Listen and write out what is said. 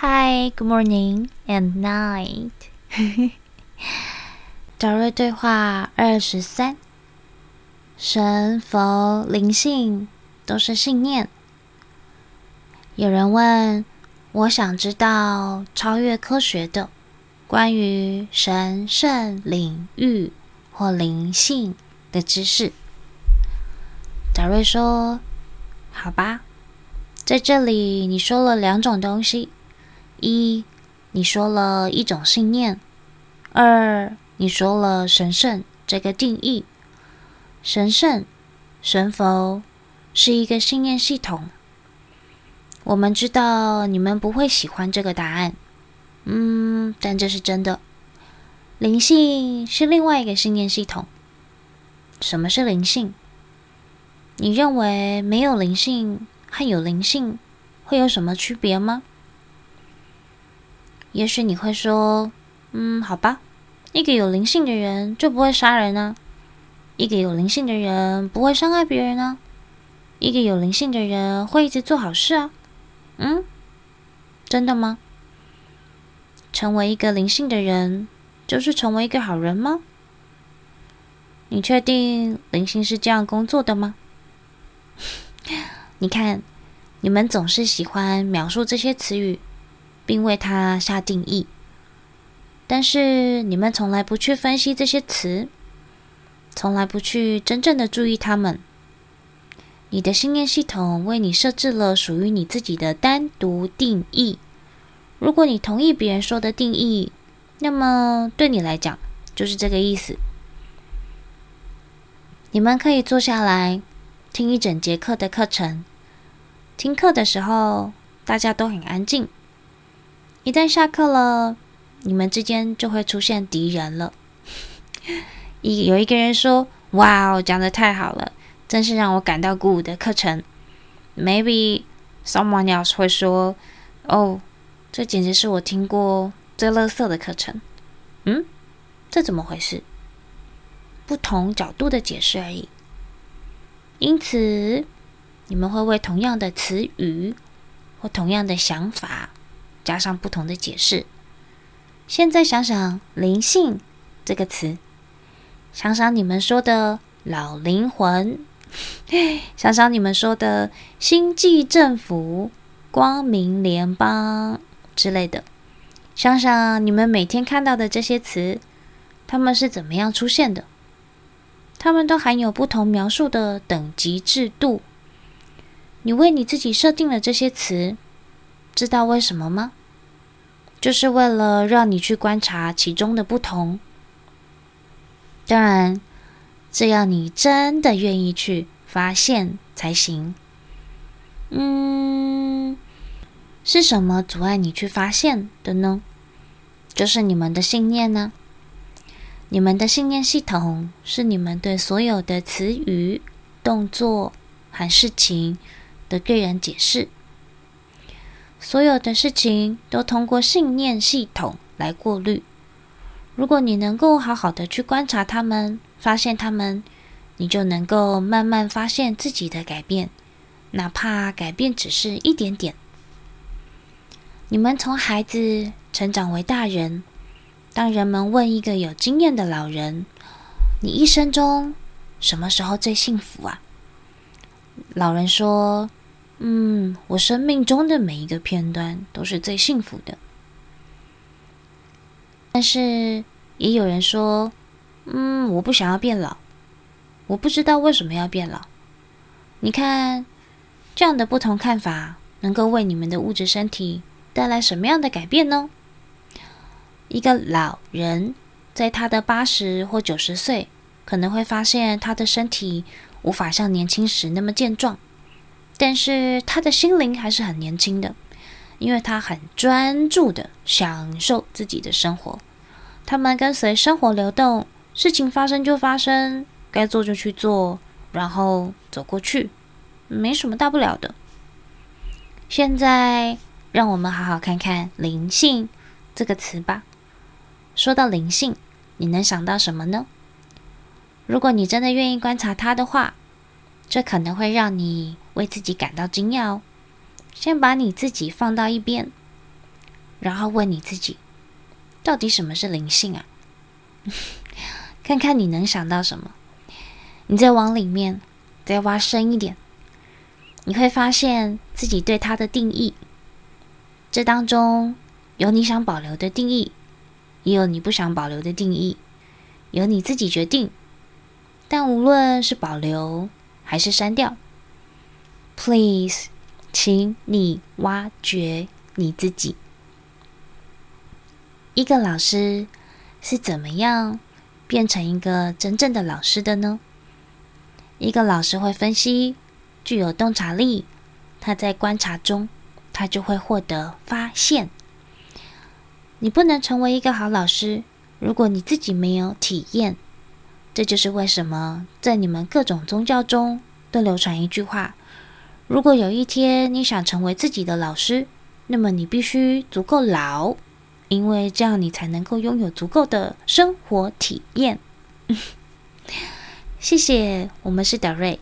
Hi, good morning and night。找瑞对话二十三：神、佛、灵性都是信念。有人问，我想知道超越科学的关于神圣领域或灵性的知识。达瑞说：“好吧，在这里你说了两种东西。”一，你说了一种信念；二，你说了神圣这个定义。神圣、神佛是一个信念系统。我们知道你们不会喜欢这个答案，嗯，但这是真的。灵性是另外一个信念系统。什么是灵性？你认为没有灵性和有灵性会有什么区别吗？也许你会说：“嗯，好吧，一个有灵性的人就不会杀人呢、啊，一个有灵性的人不会伤害别人呢、啊，一个有灵性的人会一直做好事啊。”嗯，真的吗？成为一个灵性的人就是成为一个好人吗？你确定灵性是这样工作的吗？你看，你们总是喜欢描述这些词语。并为它下定义，但是你们从来不去分析这些词，从来不去真正的注意它们。你的信念系统为你设置了属于你自己的单独定义。如果你同意别人说的定义，那么对你来讲就是这个意思。你们可以坐下来听一整节课的课程，听课的时候大家都很安静。一旦下课了，你们之间就会出现敌人了。一有一个人说：“哇哦，讲的太好了，真是让我感到鼓舞的课程。” Maybe someone else 会说：“哦，这简直是我听过最垃圾的课程。”嗯，这怎么回事？不同角度的解释而已。因此，你们会为同样的词语或同样的想法。加上不同的解释。现在想想“灵性”这个词，想想你们说的老灵魂，想想你们说的星际政府、光明联邦之类的，想想你们每天看到的这些词，它们是怎么样出现的？它们都含有不同描述的等级制度。你为你自己设定了这些词，知道为什么吗？就是为了让你去观察其中的不同。当然，这要你真的愿意去发现才行。嗯，是什么阻碍你去发现的呢？就是你们的信念呢。你们的信念系统是你们对所有的词语、动作和事情的个人解释。所有的事情都通过信念系统来过滤。如果你能够好好的去观察他们，发现他们，你就能够慢慢发现自己的改变，哪怕改变只是一点点。你们从孩子成长为大人，当人们问一个有经验的老人：“你一生中什么时候最幸福啊？”老人说。嗯，我生命中的每一个片段都是最幸福的。但是也有人说，嗯，我不想要变老，我不知道为什么要变老。你看，这样的不同看法能够为你们的物质身体带来什么样的改变呢？一个老人在他的八十或九十岁，可能会发现他的身体无法像年轻时那么健壮。但是他的心灵还是很年轻的，因为他很专注的享受自己的生活。他们跟随生活流动，事情发生就发生，该做就去做，然后走过去，没什么大不了的。现在让我们好好看看“灵性”这个词吧。说到灵性，你能想到什么呢？如果你真的愿意观察它的话，这可能会让你为自己感到惊讶哦。先把你自己放到一边，然后问你自己，到底什么是灵性啊？看看你能想到什么，你再往里面再挖深一点，你会发现自己对它的定义。这当中有你想保留的定义，也有你不想保留的定义，由你自己决定。但无论是保留还是删掉，please，请你挖掘你自己。一个老师是怎么样变成一个真正的老师的呢？一个老师会分析，具有洞察力。他在观察中，他就会获得发现。你不能成为一个好老师，如果你自己没有体验。这就是为什么在你们各种宗教中都流传一句话：如果有一天你想成为自己的老师，那么你必须足够老。因为这样，你才能够拥有足够的生活体验。谢谢，我们是德瑞。